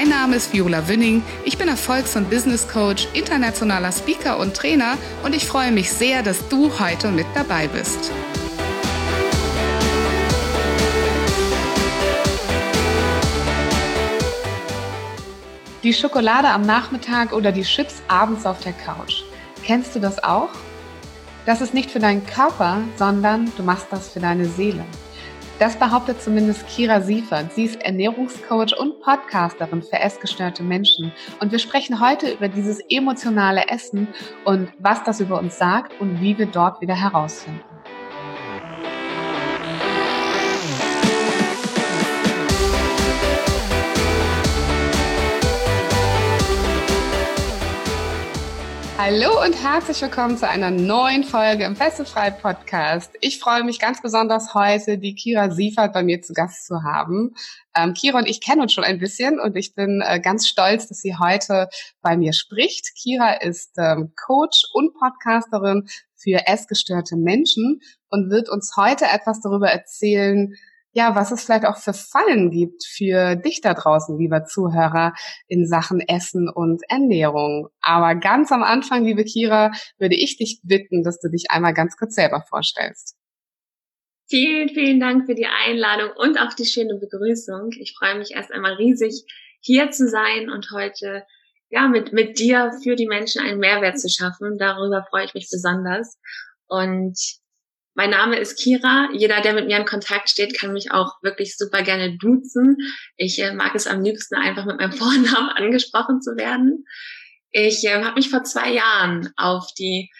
Mein Name ist Viola Wünning. Ich bin Erfolgs- und Business Coach, internationaler Speaker und Trainer und ich freue mich sehr, dass du heute mit dabei bist. Die Schokolade am Nachmittag oder die Chips abends auf der Couch. Kennst du das auch? Das ist nicht für deinen Körper, sondern du machst das für deine Seele. Das behauptet zumindest Kira Siefert. Sie ist Ernährungscoach und Podcasterin für essgestörte Menschen. Und wir sprechen heute über dieses emotionale Essen und was das über uns sagt und wie wir dort wieder herausfinden. Hallo und herzlich willkommen zu einer neuen Folge im Festefrei Podcast. Ich freue mich ganz besonders heute, die Kira Siefert bei mir zu Gast zu haben. Ähm, Kira und ich kennen uns schon ein bisschen und ich bin äh, ganz stolz, dass sie heute bei mir spricht. Kira ist ähm, Coach und Podcasterin für essgestörte Menschen und wird uns heute etwas darüber erzählen, ja, was es vielleicht auch für Fallen gibt für dich da draußen, lieber Zuhörer, in Sachen Essen und Ernährung. Aber ganz am Anfang, liebe Kira, würde ich dich bitten, dass du dich einmal ganz kurz selber vorstellst. Vielen, vielen Dank für die Einladung und auch die schöne Begrüßung. Ich freue mich erst einmal riesig, hier zu sein und heute ja mit, mit dir für die Menschen einen Mehrwert zu schaffen. Darüber freue ich mich besonders. Und mein Name ist Kira. Jeder, der mit mir in Kontakt steht, kann mich auch wirklich super gerne duzen. Ich äh, mag es am liebsten einfach mit meinem Vornamen angesprochen zu werden. Ich äh, habe mich vor zwei Jahren auf die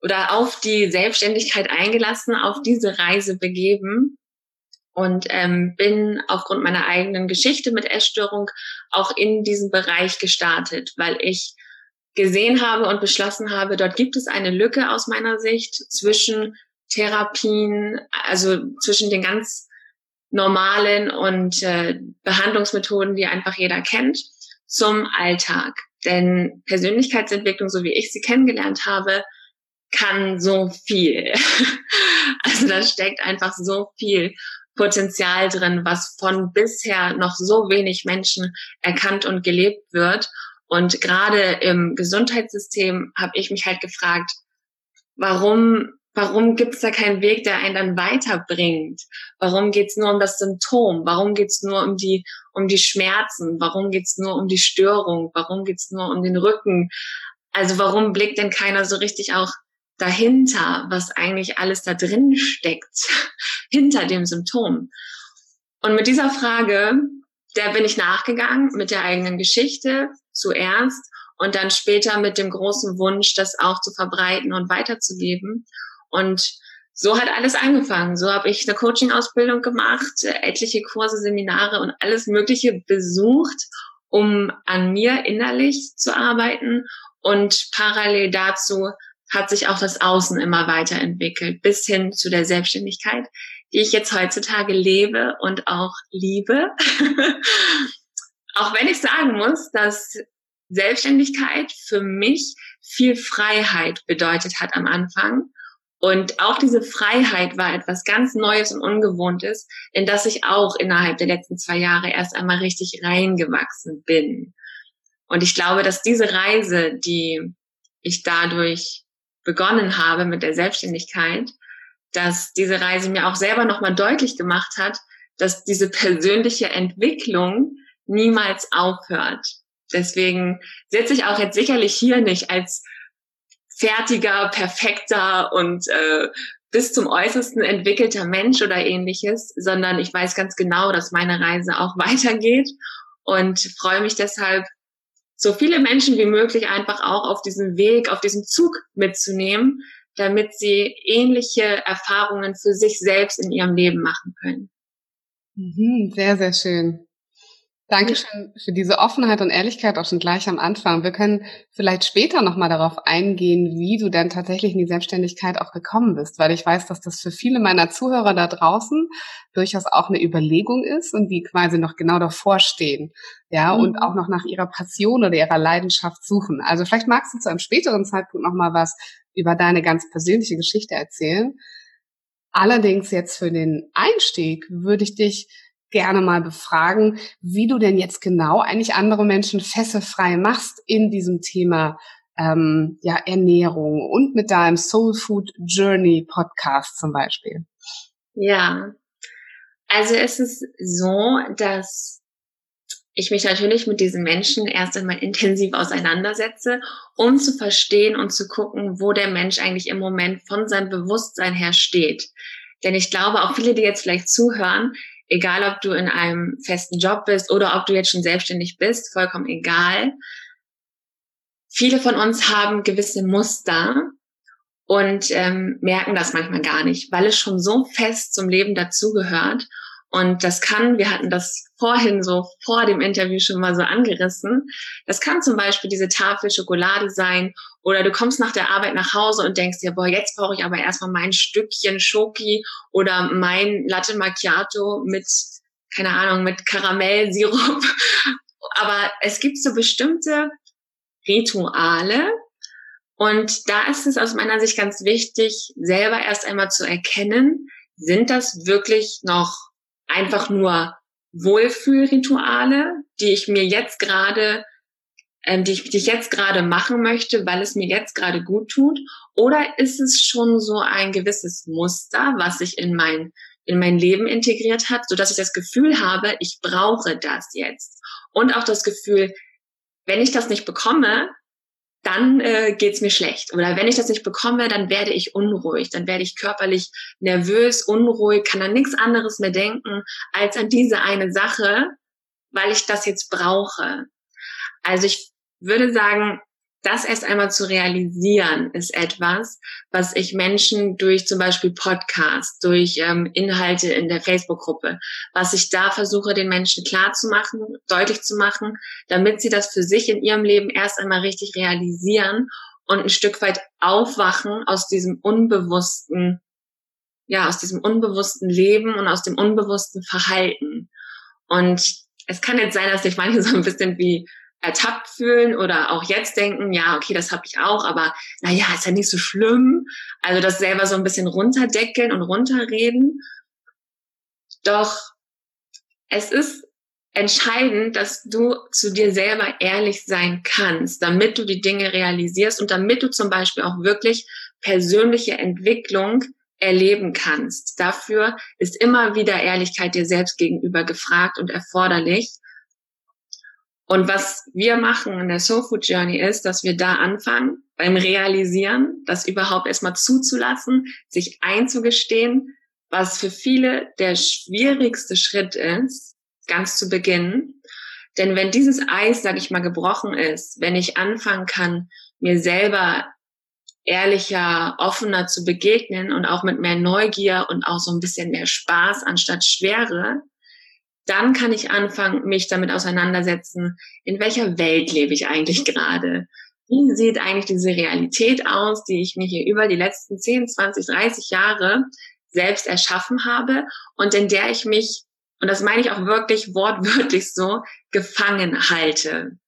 oder auf die Selbstständigkeit eingelassen, auf diese Reise begeben und ähm, bin aufgrund meiner eigenen Geschichte mit Essstörung auch in diesem Bereich gestartet, weil ich gesehen habe und beschlossen habe, dort gibt es eine Lücke aus meiner Sicht zwischen Therapien, also zwischen den ganz normalen und äh, Behandlungsmethoden, die einfach jeder kennt, zum Alltag. Denn Persönlichkeitsentwicklung, so wie ich sie kennengelernt habe, kann so viel. also da steckt einfach so viel Potenzial drin, was von bisher noch so wenig Menschen erkannt und gelebt wird. Und gerade im Gesundheitssystem habe ich mich halt gefragt, warum Warum gibt es da keinen Weg, der einen dann weiterbringt? Warum geht es nur um das Symptom? Warum geht es nur um die, um die Schmerzen? Warum geht es nur um die Störung? Warum geht es nur um den Rücken? Also warum blickt denn keiner so richtig auch dahinter, was eigentlich alles da drin steckt, hinter dem Symptom? Und mit dieser Frage, der bin ich nachgegangen, mit der eigenen Geschichte zuerst und dann später mit dem großen Wunsch, das auch zu verbreiten und weiterzugeben. Und so hat alles angefangen. So habe ich eine Coaching-Ausbildung gemacht, etliche Kurse, Seminare und alles Mögliche besucht, um an mir innerlich zu arbeiten. Und parallel dazu hat sich auch das Außen immer weiterentwickelt, bis hin zu der Selbstständigkeit, die ich jetzt heutzutage lebe und auch liebe. auch wenn ich sagen muss, dass Selbstständigkeit für mich viel Freiheit bedeutet hat am Anfang und auch diese Freiheit war etwas ganz Neues und Ungewohntes, in das ich auch innerhalb der letzten zwei Jahre erst einmal richtig reingewachsen bin. Und ich glaube, dass diese Reise, die ich dadurch begonnen habe mit der Selbstständigkeit, dass diese Reise mir auch selber nochmal deutlich gemacht hat, dass diese persönliche Entwicklung niemals aufhört. Deswegen sitze ich auch jetzt sicherlich hier nicht als fertiger, perfekter und äh, bis zum Äußersten entwickelter Mensch oder ähnliches, sondern ich weiß ganz genau, dass meine Reise auch weitergeht und freue mich deshalb, so viele Menschen wie möglich einfach auch auf diesem Weg, auf diesem Zug mitzunehmen, damit sie ähnliche Erfahrungen für sich selbst in ihrem Leben machen können. Mhm, sehr, sehr schön. Dankeschön für diese Offenheit und Ehrlichkeit auch schon gleich am Anfang. Wir können vielleicht später nochmal darauf eingehen, wie du denn tatsächlich in die Selbstständigkeit auch gekommen bist, weil ich weiß, dass das für viele meiner Zuhörer da draußen durchaus auch eine Überlegung ist und die quasi noch genau davor stehen, ja, mhm. und auch noch nach ihrer Passion oder ihrer Leidenschaft suchen. Also vielleicht magst du zu einem späteren Zeitpunkt nochmal was über deine ganz persönliche Geschichte erzählen. Allerdings jetzt für den Einstieg würde ich dich gerne mal befragen, wie du denn jetzt genau eigentlich andere Menschen fesselfrei machst in diesem Thema ähm, ja, Ernährung und mit deinem Soul Food Journey Podcast zum Beispiel. Ja, also es ist so, dass ich mich natürlich mit diesen Menschen erst einmal intensiv auseinandersetze, um zu verstehen und zu gucken, wo der Mensch eigentlich im Moment von seinem Bewusstsein her steht. Denn ich glaube, auch viele, die jetzt vielleicht zuhören, egal ob du in einem festen Job bist oder ob du jetzt schon selbstständig bist, vollkommen egal. Viele von uns haben gewisse Muster und ähm, merken das manchmal gar nicht, weil es schon so fest zum Leben dazugehört. Und das kann, wir hatten das vorhin so vor dem Interview schon mal so angerissen, das kann zum Beispiel diese Tafel Schokolade sein oder du kommst nach der Arbeit nach Hause und denkst dir, boah, jetzt brauche ich aber erstmal mein Stückchen Schoki oder mein Latte Macchiato mit, keine Ahnung, mit Karamellsirup. aber es gibt so bestimmte Rituale, und da ist es aus meiner Sicht ganz wichtig, selber erst einmal zu erkennen, sind das wirklich noch einfach nur Wohlfühlrituale, die ich mir jetzt gerade, ähm, die, ich, die ich jetzt gerade machen möchte, weil es mir jetzt gerade gut tut? Oder ist es schon so ein gewisses Muster, was sich in mein, in mein Leben integriert hat, so dass ich das Gefühl habe, ich brauche das jetzt? Und auch das Gefühl, wenn ich das nicht bekomme, dann äh, geht's mir schlecht. Oder wenn ich das nicht bekomme, dann werde ich unruhig, dann werde ich körperlich nervös, unruhig, kann an nichts anderes mehr denken als an diese eine Sache, weil ich das jetzt brauche. Also ich würde sagen, das erst einmal zu realisieren, ist etwas, was ich Menschen durch zum Beispiel Podcasts, durch ähm, Inhalte in der Facebook-Gruppe, was ich da versuche, den Menschen klar zu machen, deutlich zu machen, damit sie das für sich in ihrem Leben erst einmal richtig realisieren und ein Stück weit aufwachen aus diesem unbewussten, ja, aus diesem unbewussten Leben und aus dem unbewussten Verhalten. Und es kann jetzt sein, dass sich manche so ein bisschen wie ertappt fühlen oder auch jetzt denken, ja, okay, das habe ich auch, aber naja, ist ja nicht so schlimm. Also das selber so ein bisschen runterdeckeln und runterreden. Doch es ist entscheidend, dass du zu dir selber ehrlich sein kannst, damit du die Dinge realisierst und damit du zum Beispiel auch wirklich persönliche Entwicklung erleben kannst. Dafür ist immer wieder Ehrlichkeit dir selbst gegenüber gefragt und erforderlich. Und was wir machen in der Soul Food Journey ist, dass wir da anfangen beim Realisieren, das überhaupt erstmal zuzulassen, sich einzugestehen, was für viele der schwierigste Schritt ist, ganz zu Beginn. Denn wenn dieses Eis, sag ich mal, gebrochen ist, wenn ich anfangen kann, mir selber ehrlicher, offener zu begegnen und auch mit mehr Neugier und auch so ein bisschen mehr Spaß anstatt Schwere, dann kann ich anfangen, mich damit auseinandersetzen, in welcher Welt lebe ich eigentlich gerade? Wie sieht eigentlich diese Realität aus, die ich mir hier über die letzten 10, 20, 30 Jahre selbst erschaffen habe und in der ich mich, und das meine ich auch wirklich wortwörtlich so, gefangen halte.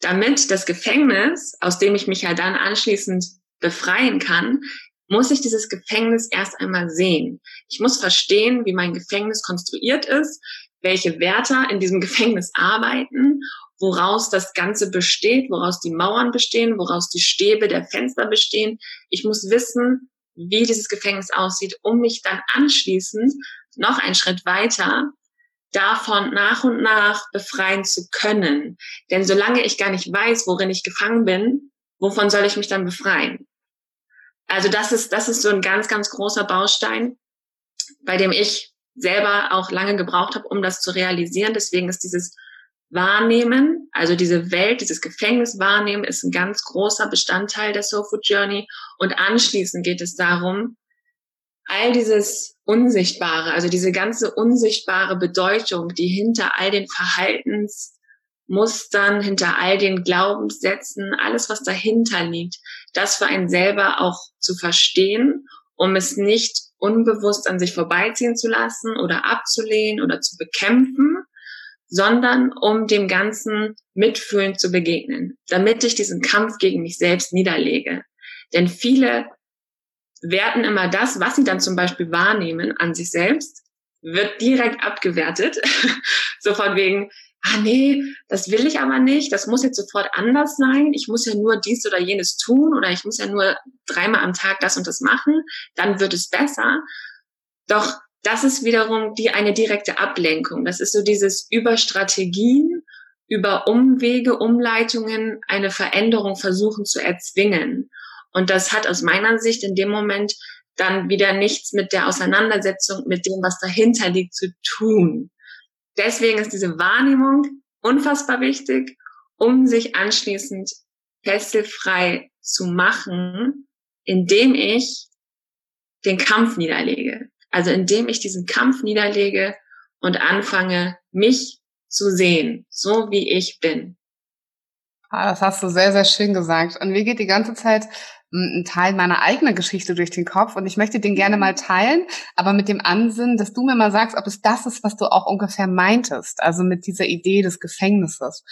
Damit das Gefängnis, aus dem ich mich ja dann anschließend befreien kann, muss ich dieses Gefängnis erst einmal sehen. Ich muss verstehen, wie mein Gefängnis konstruiert ist welche Wärter in diesem Gefängnis arbeiten, woraus das Ganze besteht, woraus die Mauern bestehen, woraus die Stäbe der Fenster bestehen. Ich muss wissen, wie dieses Gefängnis aussieht, um mich dann anschließend noch einen Schritt weiter davon nach und nach befreien zu können. Denn solange ich gar nicht weiß, worin ich gefangen bin, wovon soll ich mich dann befreien? Also das ist, das ist so ein ganz, ganz großer Baustein, bei dem ich selber auch lange gebraucht habe, um das zu realisieren. Deswegen ist dieses Wahrnehmen, also diese Welt, dieses Gefängnis wahrnehmen, ist ein ganz großer Bestandteil der Soul Food Journey. Und anschließend geht es darum, all dieses Unsichtbare, also diese ganze unsichtbare Bedeutung, die hinter all den Verhaltensmustern, hinter all den Glaubenssätzen, alles, was dahinter liegt, das für einen selber auch zu verstehen, um es nicht unbewusst an sich vorbeiziehen zu lassen oder abzulehnen oder zu bekämpfen, sondern um dem Ganzen mitfühlend zu begegnen, damit ich diesen Kampf gegen mich selbst niederlege. Denn viele werten immer das, was sie dann zum Beispiel wahrnehmen an sich selbst, wird direkt abgewertet. so von wegen, ah nee, das will ich aber nicht, das muss jetzt sofort anders sein, ich muss ja nur dies oder jenes tun oder ich muss ja nur dreimal am Tag das und das machen, dann wird es besser. Doch das ist wiederum die eine direkte Ablenkung. Das ist so dieses über Strategien, über Umwege, Umleitungen eine Veränderung versuchen zu erzwingen. Und das hat aus meiner Sicht in dem Moment dann wieder nichts mit der Auseinandersetzung mit dem, was dahinter liegt, zu tun. Deswegen ist diese Wahrnehmung unfassbar wichtig, um sich anschließend fesselfrei zu machen, indem ich den Kampf niederlege. Also indem ich diesen Kampf niederlege und anfange, mich zu sehen, so wie ich bin. Ah, das hast du sehr, sehr schön gesagt. Und mir geht die ganze Zeit ein Teil meiner eigenen Geschichte durch den Kopf und ich möchte den gerne mal teilen, aber mit dem Ansinn, dass du mir mal sagst, ob es das ist, was du auch ungefähr meintest, also mit dieser Idee des Gefängnisses.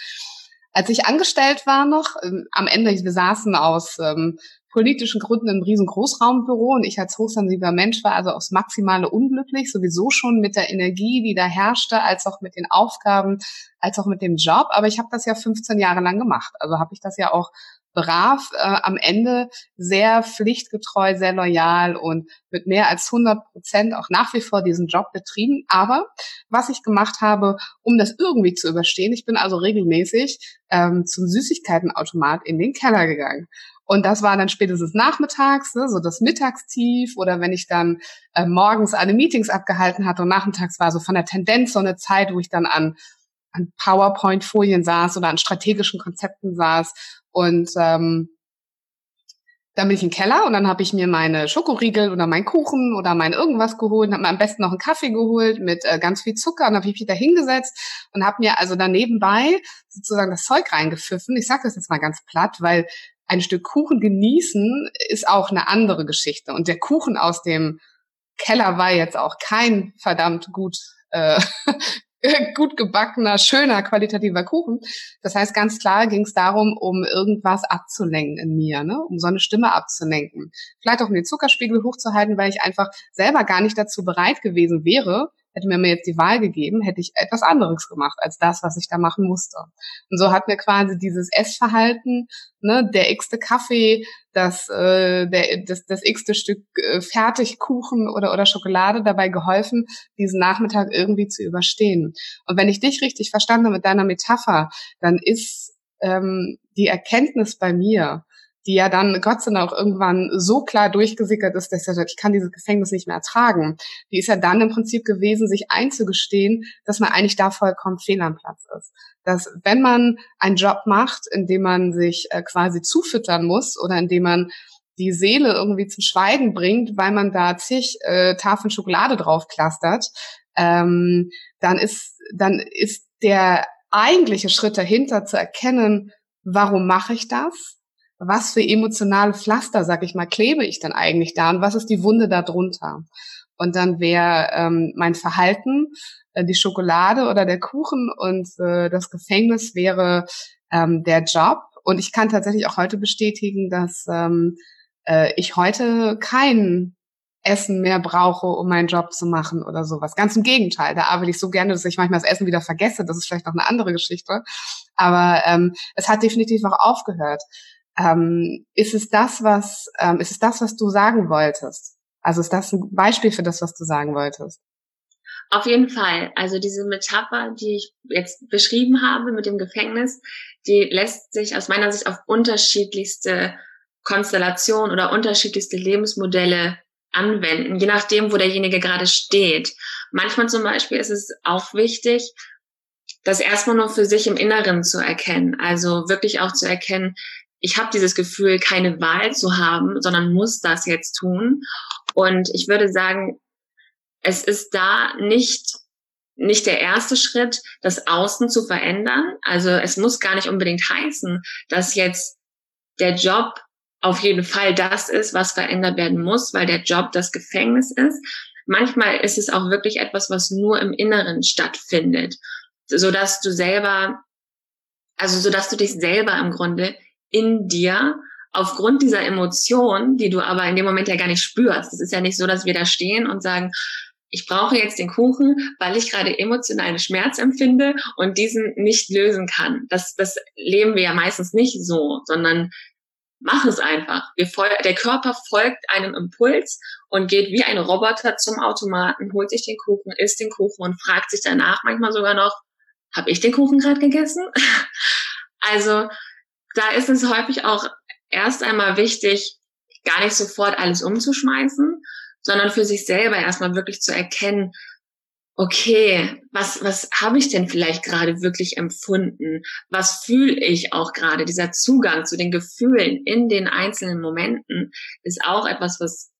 Als ich angestellt war noch, ähm, am Ende, wir saßen aus ähm, politischen Gründen im riesen Großraumbüro und ich als hochsensibler Mensch war also aufs Maximale unglücklich, sowieso schon mit der Energie, die da herrschte, als auch mit den Aufgaben, als auch mit dem Job. Aber ich habe das ja 15 Jahre lang gemacht. Also habe ich das ja auch brav, äh, am Ende sehr pflichtgetreu, sehr loyal und mit mehr als 100 Prozent auch nach wie vor diesen Job betrieben. Aber was ich gemacht habe, um das irgendwie zu überstehen, ich bin also regelmäßig ähm, zum Süßigkeitenautomat in den Keller gegangen. Und das war dann spätestens nachmittags, ne, so das Mittagstief oder wenn ich dann äh, morgens alle Meetings abgehalten hatte und nachmittags war so von der Tendenz so eine Zeit, wo ich dann an an PowerPoint-Folien saß oder an strategischen Konzepten saß und ähm, dann bin ich im Keller und dann habe ich mir meine Schokoriegel oder meinen Kuchen oder mein irgendwas geholt und habe mir am besten noch einen Kaffee geholt mit äh, ganz viel Zucker und habe ich mich da hingesetzt und habe mir also dann nebenbei sozusagen das Zeug reingepfiffen. Ich sage das jetzt mal ganz platt, weil ein Stück Kuchen genießen ist auch eine andere Geschichte. Und der Kuchen aus dem Keller war jetzt auch kein verdammt gut äh, gut gebackener, schöner, qualitativer Kuchen. Das heißt, ganz klar ging es darum, um irgendwas abzulenken in mir, ne? um so eine Stimme abzulenken. Vielleicht auch um den Zuckerspiegel hochzuhalten, weil ich einfach selber gar nicht dazu bereit gewesen wäre, hätte mir jetzt die Wahl gegeben, hätte ich etwas anderes gemacht als das, was ich da machen musste. Und so hat mir quasi dieses Essverhalten, ne, der x-te Kaffee, das, äh, der, das, das x-te Stück äh, Fertigkuchen oder, oder Schokolade dabei geholfen, diesen Nachmittag irgendwie zu überstehen. Und wenn ich dich richtig verstanden habe mit deiner Metapher, dann ist ähm, die Erkenntnis bei mir, die ja dann Gott sei Dank auch irgendwann so klar durchgesickert ist, dass er sagt, ich kann dieses Gefängnis nicht mehr ertragen. Die ist ja dann im Prinzip gewesen, sich einzugestehen, dass man eigentlich da vollkommen fehl am Platz ist. Dass wenn man einen Job macht, in dem man sich äh, quasi zufüttern muss oder in dem man die Seele irgendwie zum Schweigen bringt, weil man da zig äh, Tafeln Schokolade drauf clustert, ähm, dann ist dann ist der eigentliche Schritt dahinter zu erkennen, warum mache ich das? Was für emotionale Pflaster, sag ich mal, klebe ich denn eigentlich da und was ist die Wunde darunter? Und dann wäre ähm, mein Verhalten äh, die Schokolade oder der Kuchen und äh, das Gefängnis wäre ähm, der Job. Und ich kann tatsächlich auch heute bestätigen, dass ähm, äh, ich heute kein Essen mehr brauche, um meinen Job zu machen oder sowas. Ganz im Gegenteil, da arbeite ich so gerne, dass ich manchmal das Essen wieder vergesse. Das ist vielleicht noch eine andere Geschichte. Aber ähm, es hat definitiv auch aufgehört. Ähm, ist es das, was, ähm, ist es das, was du sagen wolltest? Also ist das ein Beispiel für das, was du sagen wolltest? Auf jeden Fall. Also diese Metapher, die ich jetzt beschrieben habe mit dem Gefängnis, die lässt sich aus meiner Sicht auf unterschiedlichste Konstellationen oder unterschiedlichste Lebensmodelle anwenden, je nachdem, wo derjenige gerade steht. Manchmal zum Beispiel ist es auch wichtig, das erstmal nur für sich im Inneren zu erkennen. Also wirklich auch zu erkennen, ich habe dieses Gefühl, keine Wahl zu haben, sondern muss das jetzt tun. Und ich würde sagen, es ist da nicht nicht der erste Schritt, das Außen zu verändern. Also es muss gar nicht unbedingt heißen, dass jetzt der Job auf jeden Fall das ist, was verändert werden muss, weil der Job das Gefängnis ist. Manchmal ist es auch wirklich etwas, was nur im Inneren stattfindet, so dass du selber, also so dass du dich selber im Grunde in dir aufgrund dieser Emotion, die du aber in dem Moment ja gar nicht spürst. Es ist ja nicht so, dass wir da stehen und sagen, ich brauche jetzt den Kuchen, weil ich gerade emotionalen Schmerz empfinde und diesen nicht lösen kann. Das, das leben wir ja meistens nicht so, sondern mach es einfach. Der Körper folgt einem Impuls und geht wie ein Roboter zum Automaten, holt sich den Kuchen, isst den Kuchen und fragt sich danach manchmal sogar noch, habe ich den Kuchen gerade gegessen? also da ist es häufig auch erst einmal wichtig, gar nicht sofort alles umzuschmeißen, sondern für sich selber erstmal wirklich zu erkennen, okay, was, was habe ich denn vielleicht gerade wirklich empfunden? Was fühle ich auch gerade? Dieser Zugang zu den Gefühlen in den einzelnen Momenten ist auch etwas, was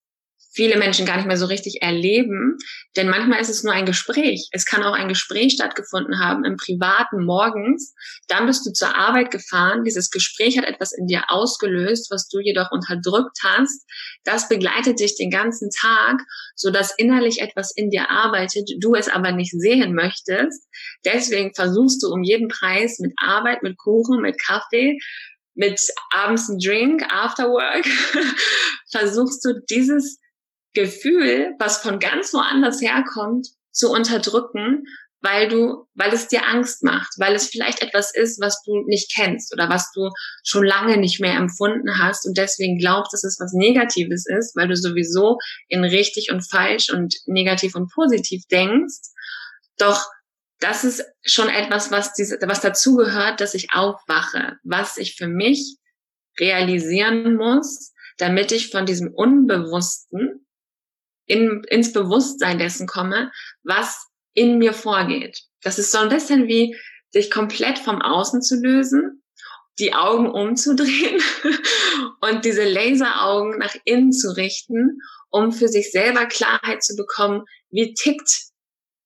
viele Menschen gar nicht mehr so richtig erleben. Denn manchmal ist es nur ein Gespräch. Es kann auch ein Gespräch stattgefunden haben im privaten morgens. Dann bist du zur Arbeit gefahren. Dieses Gespräch hat etwas in dir ausgelöst, was du jedoch unterdrückt hast. Das begleitet dich den ganzen Tag, so dass innerlich etwas in dir arbeitet, du es aber nicht sehen möchtest. Deswegen versuchst du um jeden Preis mit Arbeit, mit Kuchen, mit Kaffee, mit abends ein Drink, after work, versuchst du dieses Gefühl, was von ganz woanders herkommt, zu unterdrücken, weil du, weil es dir Angst macht, weil es vielleicht etwas ist, was du nicht kennst oder was du schon lange nicht mehr empfunden hast und deswegen glaubst, dass es was Negatives ist, weil du sowieso in richtig und falsch und negativ und positiv denkst. Doch das ist schon etwas, was diese, was dazu gehört, dass ich aufwache, was ich für mich realisieren muss, damit ich von diesem Unbewussten in, ins Bewusstsein dessen komme, was in mir vorgeht. Das ist so ein bisschen wie sich komplett vom Außen zu lösen, die Augen umzudrehen und diese Laseraugen nach innen zu richten, um für sich selber Klarheit zu bekommen, wie tickt,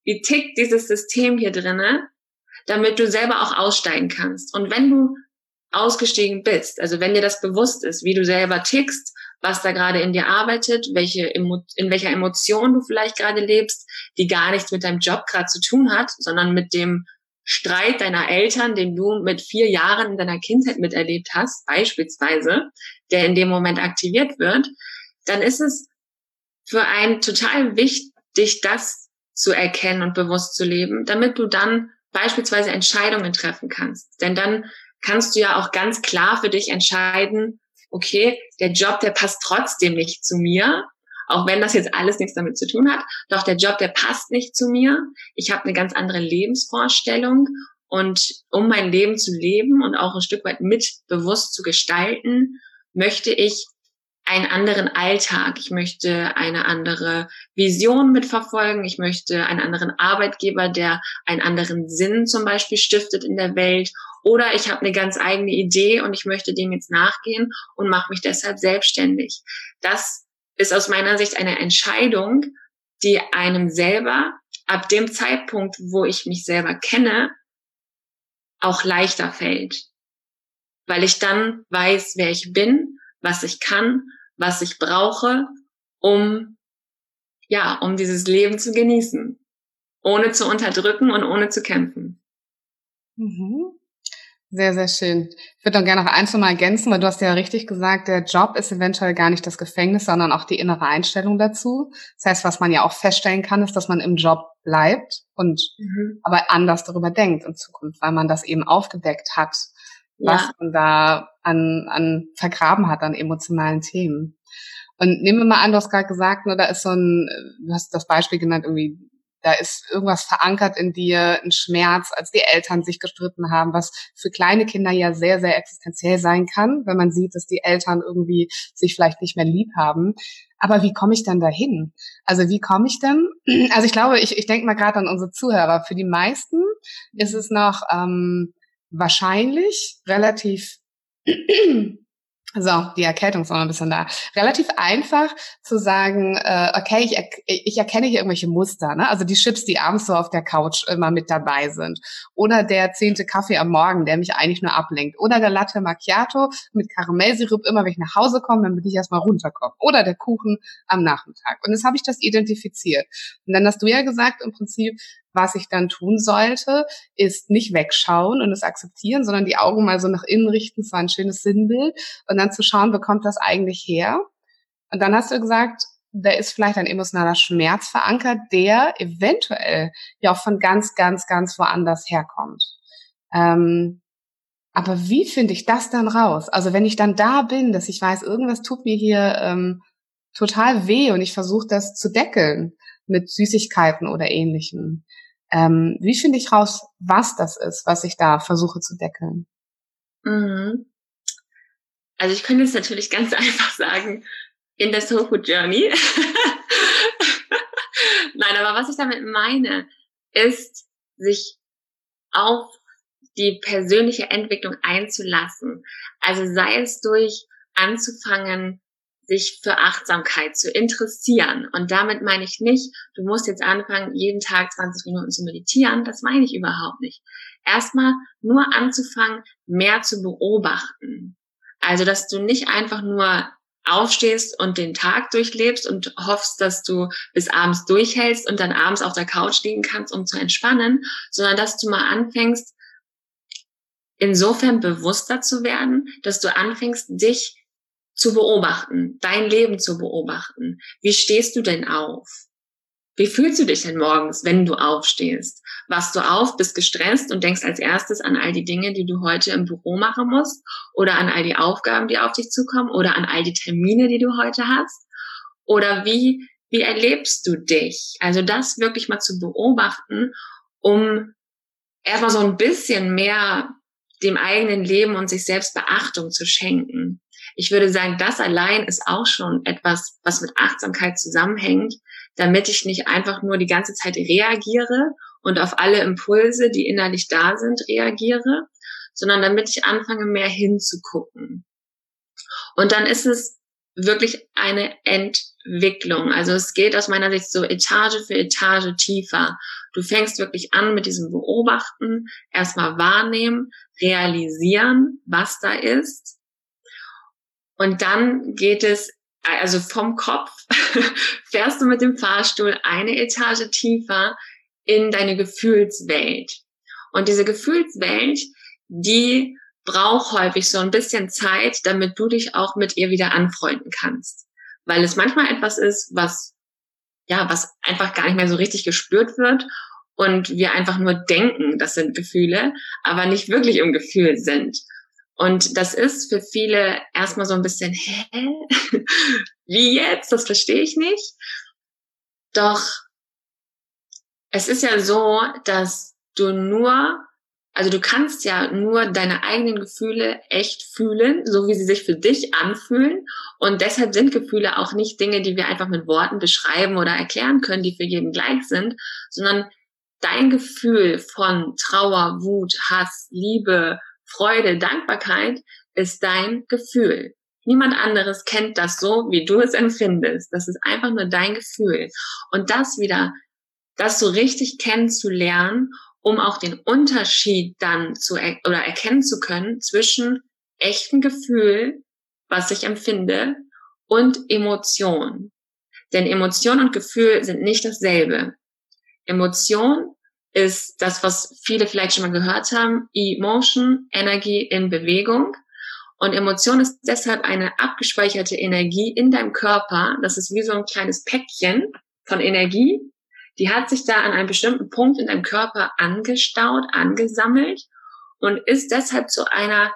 wie tickt dieses System hier drinnen, damit du selber auch aussteigen kannst. Und wenn du ausgestiegen bist, also wenn dir das bewusst ist, wie du selber tickst was da gerade in dir arbeitet, welche in welcher Emotion du vielleicht gerade lebst, die gar nichts mit deinem Job gerade zu tun hat, sondern mit dem Streit deiner Eltern, den du mit vier Jahren in deiner Kindheit miterlebt hast, beispielsweise, der in dem Moment aktiviert wird, dann ist es für einen total wichtig, das zu erkennen und bewusst zu leben, damit du dann beispielsweise Entscheidungen treffen kannst. Denn dann kannst du ja auch ganz klar für dich entscheiden, okay, der Job, der passt trotzdem nicht zu mir, auch wenn das jetzt alles nichts damit zu tun hat. Doch der Job, der passt nicht zu mir. Ich habe eine ganz andere Lebensvorstellung und um mein Leben zu leben und auch ein Stück weit mit bewusst zu gestalten, möchte ich einen anderen Alltag. Ich möchte eine andere Vision mitverfolgen. Ich möchte einen anderen Arbeitgeber, der einen anderen Sinn zum Beispiel stiftet in der Welt oder ich habe eine ganz eigene Idee und ich möchte dem jetzt nachgehen und mache mich deshalb selbstständig. Das ist aus meiner Sicht eine Entscheidung, die einem selber ab dem Zeitpunkt, wo ich mich selber kenne, auch leichter fällt. Weil ich dann weiß, wer ich bin, was ich kann, was ich brauche, um, ja, um dieses Leben zu genießen. Ohne zu unterdrücken und ohne zu kämpfen. Mhm. Sehr, sehr schön. Ich würde dann gerne noch eins nochmal ergänzen, weil du hast ja richtig gesagt, der Job ist eventuell gar nicht das Gefängnis, sondern auch die innere Einstellung dazu. Das heißt, was man ja auch feststellen kann, ist, dass man im Job bleibt und mhm. aber anders darüber denkt in Zukunft, weil man das eben aufgedeckt hat, was ja. man da an, an vergraben hat an emotionalen Themen. Und nehmen wir mal an, du hast gerade gesagt, ne, da ist so ein, du hast das Beispiel genannt, irgendwie da ist irgendwas verankert in dir, ein Schmerz, als die Eltern sich gestritten haben, was für kleine Kinder ja sehr, sehr existenziell sein kann, wenn man sieht, dass die Eltern irgendwie sich vielleicht nicht mehr lieb haben. Aber wie komme ich dann dahin? Also wie komme ich denn? Also ich glaube, ich, ich denke mal gerade an unsere Zuhörer. Für die meisten ist es noch ähm, wahrscheinlich relativ So, die Erkältung ist noch ein bisschen da. Relativ einfach zu sagen, äh, okay, ich, er ich erkenne hier irgendwelche Muster, ne? Also die Chips, die abends so auf der Couch immer mit dabei sind. Oder der zehnte Kaffee am Morgen, der mich eigentlich nur ablenkt. Oder der Latte Macchiato mit Karamellsirup, immer wenn ich nach Hause komme, damit ich erstmal runterkomme. Oder der Kuchen am Nachmittag. Und jetzt habe ich das identifiziert. Und dann hast du ja gesagt, im Prinzip, was ich dann tun sollte, ist nicht wegschauen und es akzeptieren, sondern die Augen mal so nach innen richten, so ein schönes Sinnbild und dann zu schauen, wo kommt das eigentlich her? Und dann hast du gesagt, da ist vielleicht ein emotionaler Schmerz verankert, der eventuell ja auch von ganz, ganz, ganz woanders herkommt. Ähm, aber wie finde ich das dann raus? Also wenn ich dann da bin, dass ich weiß, irgendwas tut mir hier ähm, total weh und ich versuche das zu deckeln mit Süßigkeiten oder ähnlichem. Ähm, wie finde ich raus, was das ist, was ich da versuche zu deckeln? Mhm. Also ich könnte es natürlich ganz einfach sagen, in der Soul Food Journey. Nein, aber was ich damit meine, ist, sich auf die persönliche Entwicklung einzulassen. Also sei es durch anzufangen, sich für Achtsamkeit zu interessieren. Und damit meine ich nicht, du musst jetzt anfangen, jeden Tag 20 Minuten zu meditieren. Das meine ich überhaupt nicht. Erstmal nur anzufangen, mehr zu beobachten. Also, dass du nicht einfach nur aufstehst und den Tag durchlebst und hoffst, dass du bis abends durchhältst und dann abends auf der Couch liegen kannst, um zu entspannen, sondern dass du mal anfängst, insofern bewusster zu werden, dass du anfängst, dich zu beobachten, dein Leben zu beobachten. Wie stehst du denn auf? Wie fühlst du dich denn morgens, wenn du aufstehst? Wachst du auf, bist gestresst und denkst als erstes an all die Dinge, die du heute im Büro machen musst oder an all die Aufgaben, die auf dich zukommen oder an all die Termine, die du heute hast? Oder wie, wie erlebst du dich? Also das wirklich mal zu beobachten, um erstmal so ein bisschen mehr dem eigenen Leben und sich selbst Beachtung zu schenken. Ich würde sagen, das allein ist auch schon etwas, was mit Achtsamkeit zusammenhängt, damit ich nicht einfach nur die ganze Zeit reagiere und auf alle Impulse, die innerlich da sind, reagiere, sondern damit ich anfange, mehr hinzugucken. Und dann ist es wirklich eine Entwicklung. Also es geht aus meiner Sicht so Etage für Etage tiefer. Du fängst wirklich an mit diesem Beobachten, erstmal wahrnehmen, realisieren, was da ist und dann geht es, also vom Kopf, fährst du mit dem Fahrstuhl eine Etage tiefer in deine Gefühlswelt. Und diese Gefühlswelt, die braucht häufig so ein bisschen Zeit, damit du dich auch mit ihr wieder anfreunden kannst. Weil es manchmal etwas ist, was, ja, was einfach gar nicht mehr so richtig gespürt wird und wir einfach nur denken, das sind Gefühle, aber nicht wirklich im Gefühl sind. Und das ist für viele erstmal so ein bisschen, hä? Wie jetzt? Das verstehe ich nicht. Doch es ist ja so, dass du nur, also du kannst ja nur deine eigenen Gefühle echt fühlen, so wie sie sich für dich anfühlen. Und deshalb sind Gefühle auch nicht Dinge, die wir einfach mit Worten beschreiben oder erklären können, die für jeden gleich sind, sondern dein Gefühl von Trauer, Wut, Hass, Liebe, Freude, Dankbarkeit ist dein Gefühl. Niemand anderes kennt das so, wie du es empfindest. Das ist einfach nur dein Gefühl. Und das wieder, das so richtig kennenzulernen, um auch den Unterschied dann zu er oder erkennen zu können zwischen echten Gefühl, was ich empfinde, und Emotion. Denn Emotion und Gefühl sind nicht dasselbe. Emotion ist das, was viele vielleicht schon mal gehört haben, Emotion, Energie in Bewegung. Und Emotion ist deshalb eine abgespeicherte Energie in deinem Körper. Das ist wie so ein kleines Päckchen von Energie. Die hat sich da an einem bestimmten Punkt in deinem Körper angestaut, angesammelt und ist deshalb zu einer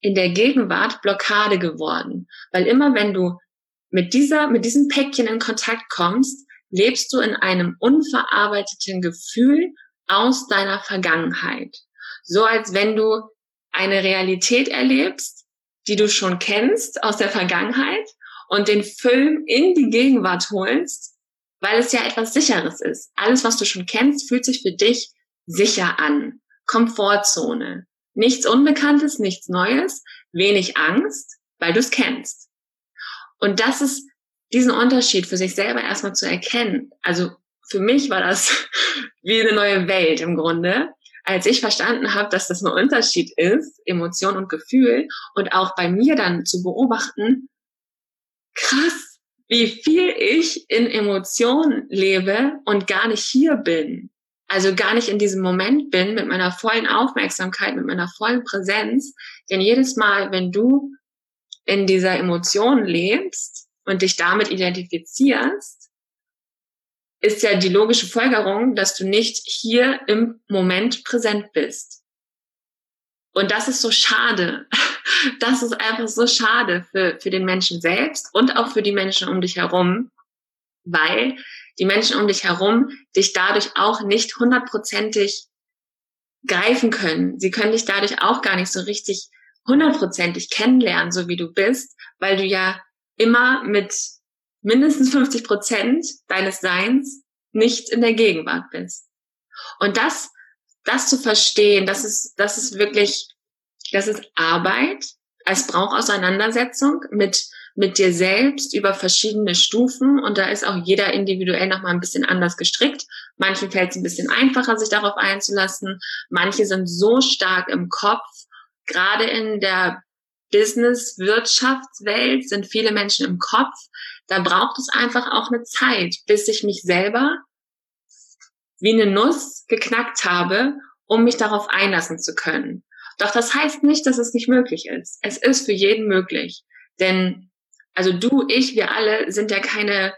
in der Gegenwart Blockade geworden. Weil immer wenn du mit dieser, mit diesem Päckchen in Kontakt kommst, lebst du in einem unverarbeiteten Gefühl aus deiner Vergangenheit. So als wenn du eine Realität erlebst, die du schon kennst aus der Vergangenheit und den Film in die Gegenwart holst, weil es ja etwas Sicheres ist. Alles, was du schon kennst, fühlt sich für dich sicher an. Komfortzone. Nichts Unbekanntes, nichts Neues, wenig Angst, weil du es kennst. Und das ist diesen Unterschied für sich selber erstmal zu erkennen. Also für mich war das wie eine neue Welt im Grunde, als ich verstanden habe, dass das ein Unterschied ist, Emotion und Gefühl, und auch bei mir dann zu beobachten, krass, wie viel ich in Emotionen lebe und gar nicht hier bin. Also gar nicht in diesem Moment bin mit meiner vollen Aufmerksamkeit, mit meiner vollen Präsenz. Denn jedes Mal, wenn du in dieser Emotion lebst und dich damit identifizierst, ist ja die logische Folgerung, dass du nicht hier im Moment präsent bist. Und das ist so schade. Das ist einfach so schade für, für den Menschen selbst und auch für die Menschen um dich herum, weil die Menschen um dich herum dich dadurch auch nicht hundertprozentig greifen können. Sie können dich dadurch auch gar nicht so richtig hundertprozentig kennenlernen, so wie du bist, weil du ja immer mit mindestens 50 Prozent deines Seins nicht in der Gegenwart bist. Und das, das zu verstehen, das ist, das ist wirklich, das ist Arbeit. Es braucht Auseinandersetzung mit, mit dir selbst über verschiedene Stufen und da ist auch jeder individuell nochmal ein bisschen anders gestrickt. Manchen fällt es ein bisschen einfacher, sich darauf einzulassen. Manche sind so stark im Kopf, gerade in der Business-Wirtschaftswelt sind viele Menschen im Kopf. Da braucht es einfach auch eine Zeit, bis ich mich selber wie eine Nuss geknackt habe, um mich darauf einlassen zu können. Doch das heißt nicht, dass es nicht möglich ist. Es ist für jeden möglich. Denn, also du, ich, wir alle sind ja keine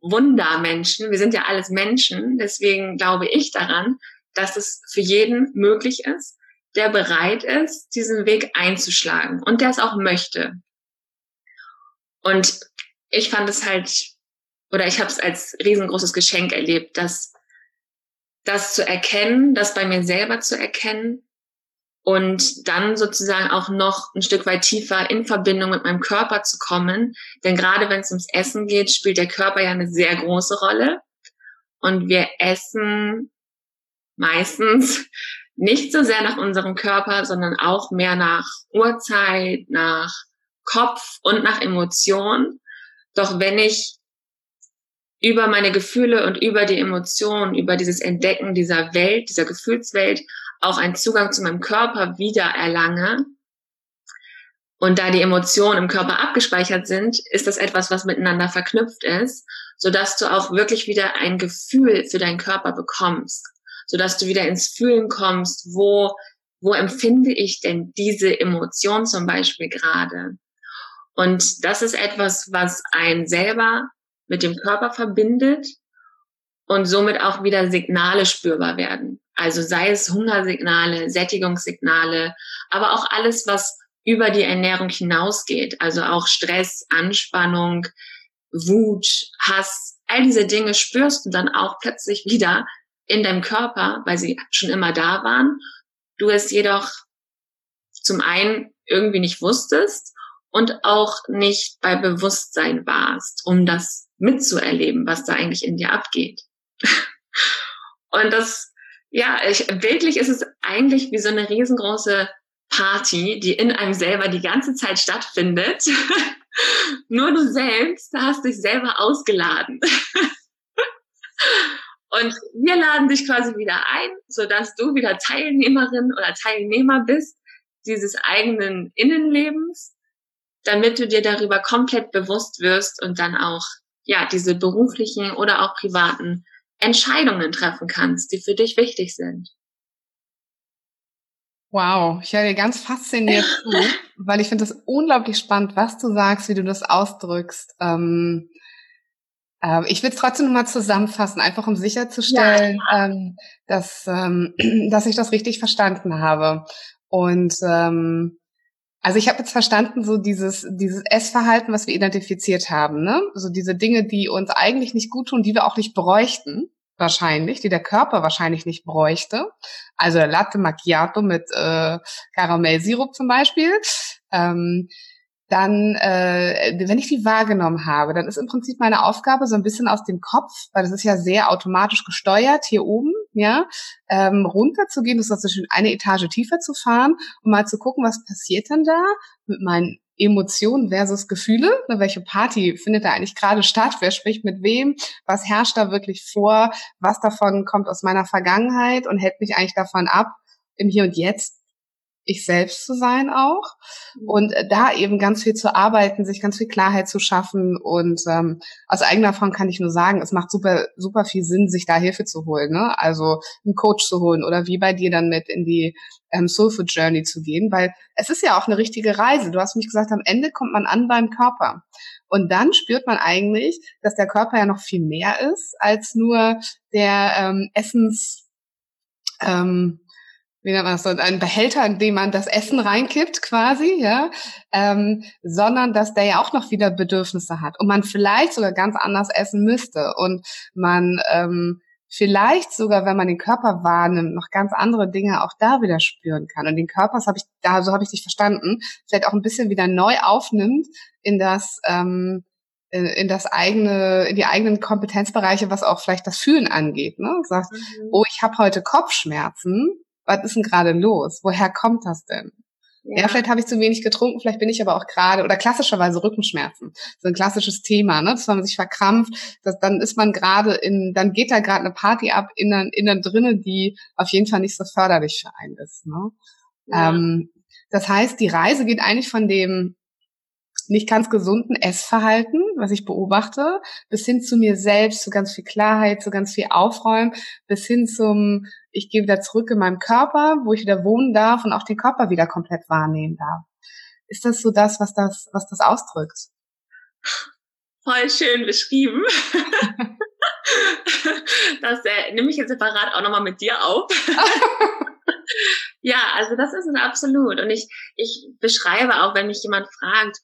Wundermenschen. Wir sind ja alles Menschen. Deswegen glaube ich daran, dass es für jeden möglich ist, der bereit ist, diesen Weg einzuschlagen und der es auch möchte. Und ich fand es halt, oder ich habe es als riesengroßes Geschenk erlebt, dass das zu erkennen, das bei mir selber zu erkennen und dann sozusagen auch noch ein Stück weit tiefer in Verbindung mit meinem Körper zu kommen. Denn gerade wenn es ums Essen geht, spielt der Körper ja eine sehr große Rolle. Und wir essen meistens nicht so sehr nach unserem Körper, sondern auch mehr nach Uhrzeit, nach Kopf und nach Emotion. Doch wenn ich über meine Gefühle und über die Emotionen, über dieses Entdecken dieser Welt, dieser Gefühlswelt auch einen Zugang zu meinem Körper wieder erlange, und da die Emotionen im Körper abgespeichert sind, ist das etwas, was miteinander verknüpft ist, so dass du auch wirklich wieder ein Gefühl für deinen Körper bekommst sodass du wieder ins Fühlen kommst, wo, wo empfinde ich denn diese Emotion zum Beispiel gerade? Und das ist etwas, was einen selber mit dem Körper verbindet und somit auch wieder Signale spürbar werden. Also sei es Hungersignale, Sättigungssignale, aber auch alles, was über die Ernährung hinausgeht. Also auch Stress, Anspannung, Wut, Hass, all diese Dinge spürst du dann auch plötzlich wieder in deinem Körper, weil sie schon immer da waren. Du es jedoch zum einen irgendwie nicht wusstest und auch nicht bei Bewusstsein warst, um das mitzuerleben, was da eigentlich in dir abgeht. und das, ja, ich, bildlich ist es eigentlich wie so eine riesengroße Party, die in einem selber die ganze Zeit stattfindet. Nur du selbst hast dich selber ausgeladen. Und wir laden dich quasi wieder ein, sodass du wieder Teilnehmerin oder Teilnehmer bist dieses eigenen Innenlebens, damit du dir darüber komplett bewusst wirst und dann auch, ja, diese beruflichen oder auch privaten Entscheidungen treffen kannst, die für dich wichtig sind. Wow, ich höre dir ganz fasziniert zu, weil ich finde es unglaublich spannend, was du sagst, wie du das ausdrückst. Ähm, ähm, ich will es trotzdem nochmal zusammenfassen, einfach um sicherzustellen, ja. ähm, dass, ähm, dass ich das richtig verstanden habe. Und ähm, also ich habe jetzt verstanden, so dieses, dieses Essverhalten, was wir identifiziert haben, ne? So diese Dinge, die uns eigentlich nicht gut tun, die wir auch nicht bräuchten, wahrscheinlich, die der Körper wahrscheinlich nicht bräuchte. Also Latte Macchiato mit äh, Karamellsirup zum Beispiel. Ähm, dann, äh, wenn ich die wahrgenommen habe, dann ist im Prinzip meine Aufgabe so ein bisschen aus dem Kopf, weil das ist ja sehr automatisch gesteuert hier oben, ja, ähm, runterzugehen, das ist also schön eine Etage tiefer zu fahren und mal zu gucken, was passiert denn da mit meinen Emotionen versus Gefühle. Ne, welche Party findet da eigentlich gerade statt? Wer spricht mit wem? Was herrscht da wirklich vor? Was davon kommt aus meiner Vergangenheit und hält mich eigentlich davon ab, im Hier und Jetzt ich selbst zu sein auch mhm. und äh, da eben ganz viel zu arbeiten, sich ganz viel Klarheit zu schaffen und ähm, aus eigener Erfahrung kann ich nur sagen, es macht super super viel Sinn, sich da Hilfe zu holen, ne? Also einen Coach zu holen oder wie bei dir dann mit in die ähm, Soul Food Journey zu gehen, weil es ist ja auch eine richtige Reise. Du hast mich gesagt, am Ende kommt man an beim Körper und dann spürt man eigentlich, dass der Körper ja noch viel mehr ist als nur der ähm, Essens ähm, wie nennt man das so, ein Behälter, in dem man das Essen reinkippt quasi, ja, ähm, sondern dass der ja auch noch wieder Bedürfnisse hat und man vielleicht sogar ganz anders essen müsste und man ähm, vielleicht sogar, wenn man den Körper wahrnimmt, noch ganz andere Dinge auch da wieder spüren kann und den Körper, das habe ich da, so habe ich dich verstanden, vielleicht auch ein bisschen wieder neu aufnimmt in das ähm, in das eigene, in die eigenen Kompetenzbereiche, was auch vielleicht das Fühlen angeht. Ne? Sagst, mhm. oh, ich habe heute Kopfschmerzen was ist denn gerade los? Woher kommt das denn? Ja, ja vielleicht habe ich zu wenig getrunken, vielleicht bin ich aber auch gerade, oder klassischerweise Rückenschmerzen. So ein klassisches Thema, ne? dass man sich verkrampft, dass, dann ist man gerade in, dann geht da gerade eine Party ab innen, innen drinnen, die auf jeden Fall nicht so förderlich für einen ist. Ne? Ja. Ähm, das heißt, die Reise geht eigentlich von dem nicht ganz gesunden Essverhalten, was ich beobachte, bis hin zu mir selbst, zu ganz viel Klarheit, zu ganz viel Aufräumen, bis hin zum, ich gehe wieder zurück in meinem Körper, wo ich wieder wohnen darf und auch den Körper wieder komplett wahrnehmen darf. Ist das so das, was das, was das ausdrückt? Voll schön beschrieben. das äh, nehme ich jetzt separat auch nochmal mit dir auf. ja, also das ist es absolut. Und ich, ich beschreibe auch, wenn mich jemand fragt,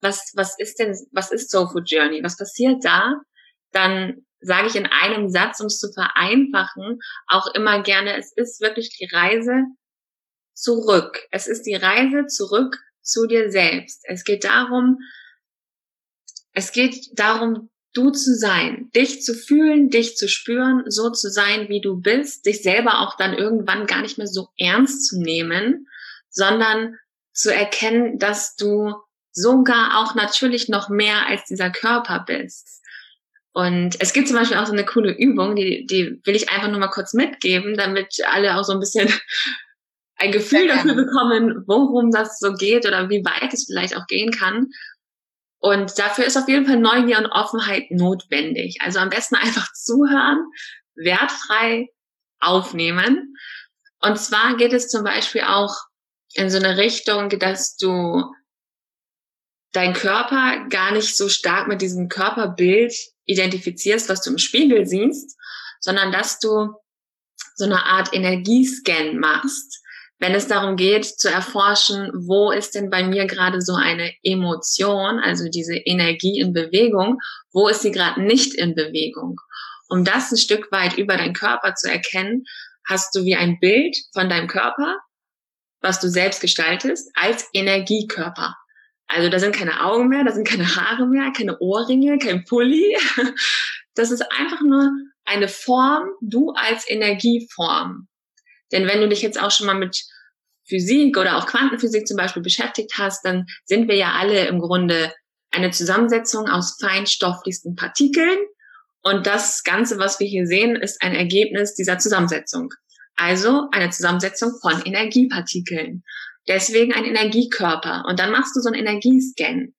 was, was ist denn, was ist Soul Food Journey? Was passiert da? Dann sage ich in einem Satz, um es zu vereinfachen, auch immer gerne, es ist wirklich die Reise zurück. Es ist die Reise zurück zu dir selbst. Es geht darum, es geht darum, du zu sein, dich zu fühlen, dich zu spüren, so zu sein, wie du bist, dich selber auch dann irgendwann gar nicht mehr so ernst zu nehmen, sondern zu erkennen, dass du sogar auch natürlich noch mehr als dieser Körper bist. Und es gibt zum Beispiel auch so eine coole Übung, die, die will ich einfach nur mal kurz mitgeben, damit alle auch so ein bisschen ein Gefühl dafür bekommen, worum das so geht oder wie weit es vielleicht auch gehen kann. Und dafür ist auf jeden Fall Neugier und Offenheit notwendig. Also am besten einfach zuhören, wertfrei aufnehmen. Und zwar geht es zum Beispiel auch in so eine Richtung, dass du dein Körper gar nicht so stark mit diesem Körperbild identifizierst, was du im Spiegel siehst, sondern dass du so eine Art Energiescan machst, wenn es darum geht zu erforschen, wo ist denn bei mir gerade so eine Emotion, also diese Energie in Bewegung, wo ist sie gerade nicht in Bewegung? Um das ein Stück weit über deinen Körper zu erkennen, hast du wie ein Bild von deinem Körper, was du selbst gestaltest, als Energiekörper. Also da sind keine Augen mehr, da sind keine Haare mehr, keine Ohrringe, kein Pulli. Das ist einfach nur eine Form, du als Energieform. Denn wenn du dich jetzt auch schon mal mit Physik oder auch Quantenphysik zum Beispiel beschäftigt hast, dann sind wir ja alle im Grunde eine Zusammensetzung aus feinstofflichsten Partikeln. Und das Ganze, was wir hier sehen, ist ein Ergebnis dieser Zusammensetzung. Also eine Zusammensetzung von Energiepartikeln. Deswegen ein Energiekörper. Und dann machst du so einen Energiescan.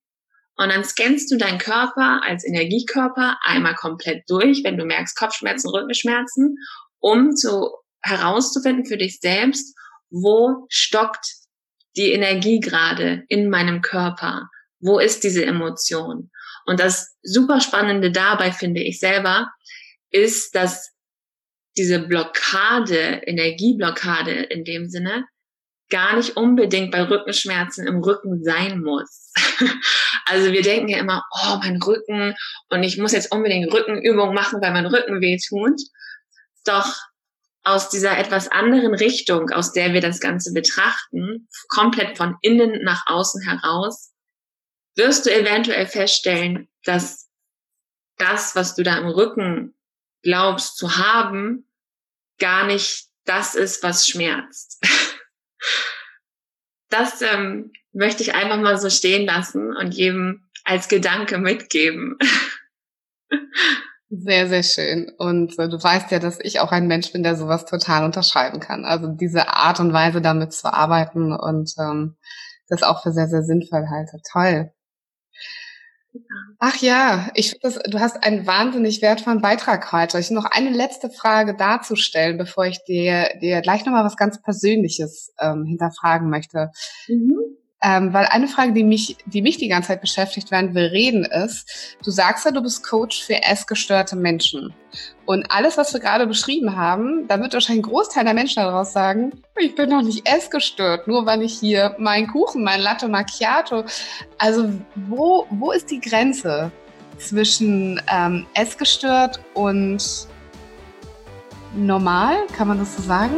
Und dann scannst du deinen Körper als Energiekörper einmal komplett durch, wenn du merkst Kopfschmerzen, Rückenschmerzen, um zu herauszufinden für dich selbst, wo stockt die Energie gerade in meinem Körper? Wo ist diese Emotion? Und das super spannende dabei finde ich selber ist, dass diese Blockade, Energieblockade in dem Sinne, gar nicht unbedingt bei Rückenschmerzen im Rücken sein muss. also wir denken ja immer, oh, mein Rücken und ich muss jetzt unbedingt Rückenübungen machen, weil mein Rücken weh tut. Doch aus dieser etwas anderen Richtung, aus der wir das Ganze betrachten, komplett von innen nach außen heraus, wirst du eventuell feststellen, dass das, was du da im Rücken glaubst zu haben, gar nicht das ist, was schmerzt. Das ähm, möchte ich einfach mal so stehen lassen und jedem als Gedanke mitgeben. Sehr, sehr schön. Und äh, du weißt ja, dass ich auch ein Mensch bin, der sowas total unterschreiben kann. Also diese Art und Weise damit zu arbeiten und ähm, das auch für sehr, sehr sinnvoll halte. Toll. Ach ja, ich finde, du hast einen wahnsinnig wertvollen Beitrag heute. Ich noch eine letzte Frage dazu stellen, bevor ich dir, dir gleich nochmal was ganz Persönliches ähm, hinterfragen möchte. Mhm. Ähm, weil eine Frage, die mich, die mich die ganze Zeit beschäftigt, während wir reden, ist, du sagst ja, du bist Coach für essgestörte Menschen. Und alles, was wir gerade beschrieben haben, da wird wahrscheinlich ein Großteil der Menschen daraus sagen, ich bin doch nicht essgestört, nur weil ich hier meinen Kuchen, mein Latte Macchiato. Also wo, wo ist die Grenze zwischen ähm, essgestört und normal? Kann man das so sagen?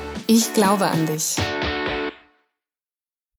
Ich glaube an dich.